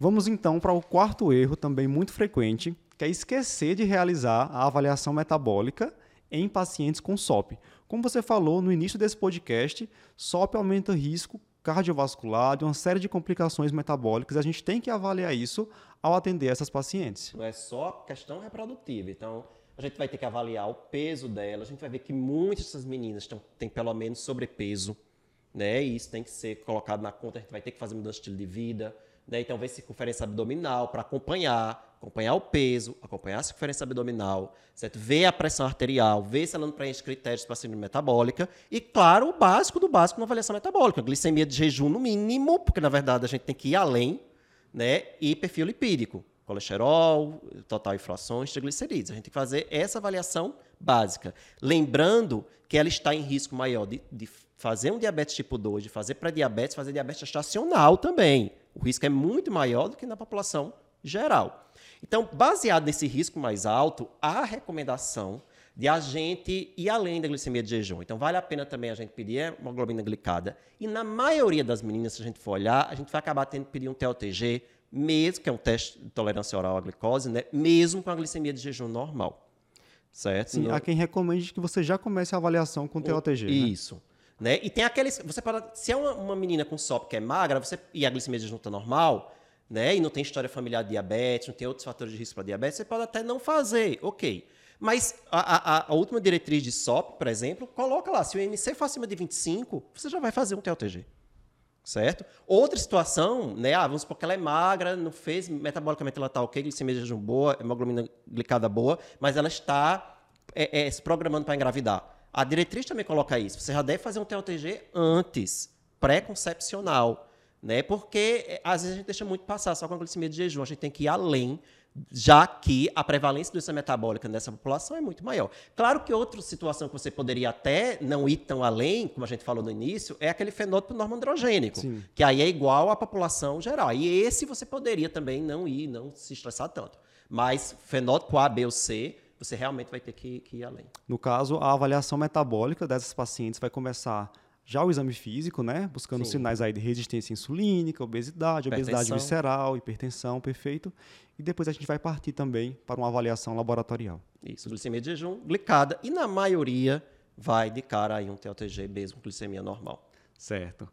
Vamos então para o quarto erro, também muito frequente, que é esquecer de realizar a avaliação metabólica em pacientes com SOP. Como você falou no início desse podcast, SOP aumenta risco cardiovascular, de uma série de complicações metabólicas. A gente tem que avaliar isso ao atender essas pacientes. Não é só questão reprodutiva. Então, a gente vai ter que avaliar o peso dela. A gente vai ver que muitas dessas meninas têm pelo menos sobrepeso, né? E isso tem que ser colocado na conta. A gente vai ter que fazer mudança de estilo de vida né? Então, ver circunferência abdominal para acompanhar, acompanhar o peso, acompanhar a circunferência abdominal, certo? ver a pressão arterial, ver se ela não preenche critérios para síndrome metabólica e, claro, o básico do básico na avaliação metabólica, glicemia de jejum no mínimo, porque na verdade a gente tem que ir além, né? E perfil lipídico, colesterol, total inflações, triglicerídeos. A gente tem que fazer essa avaliação básica. Lembrando que ela está em risco maior de, de fazer um diabetes tipo 2, de fazer pré-diabetes, fazer diabetes gestacional também. O risco é muito maior do que na população geral. Então, baseado nesse risco mais alto, há a recomendação de a gente ir além da glicemia de jejum. Então, vale a pena também a gente pedir hemoglobina glicada. E na maioria das meninas, se a gente for olhar, a gente vai acabar tendo que pedir um TOTG, mesmo que é um teste de tolerância oral à glicose, né? mesmo com a glicemia de jejum normal. Certo? Sim, há quem recomende que você já comece a avaliação com o TOTG. Né? Isso. Né? Né? E tem aqueles. Você pode, se é uma, uma menina com SOP que é magra, você, e a glicemia junta normal, né? E não tem história familiar de diabetes, não tem outros fatores de risco para diabetes, você pode até não fazer, ok. Mas a, a, a, última diretriz de SOP, por exemplo, coloca lá, se o IMC for acima de 25, você já vai fazer um TLTG. Certo? Outra situação, né? Ah, vamos supor que ela é magra, não fez, metabolicamente ela está ok, glicemia de jejum boa, hemoglobina glicada boa, mas ela está é, é, se programando para engravidar. A diretriz também coloca isso. Você já deve fazer um TOTG antes, pré-concepcional, né? Porque eh, às vezes a gente deixa muito passar só com a glicemia de jejum. A gente tem que ir além, já que a prevalência de doença metabólica nessa população é muito maior. Claro que outra situação que você poderia até não ir tão além, como a gente falou no início, é aquele fenótipo normoandrogênico, Sim. que aí é igual à população geral. E esse você poderia também não ir, não se estressar tanto. Mas fenótipo A, B ou C você realmente vai ter que, que ir além. No caso, a avaliação metabólica dessas pacientes vai começar já o exame físico, né? Buscando Sim. sinais aí de resistência insulínica, obesidade, obesidade visceral, hipertensão, perfeito. E depois a gente vai partir também para uma avaliação laboratorial. Isso, glicemia de jejum, glicada. E na maioria vai de cara aí um TLTG mesmo, glicemia normal. Certo.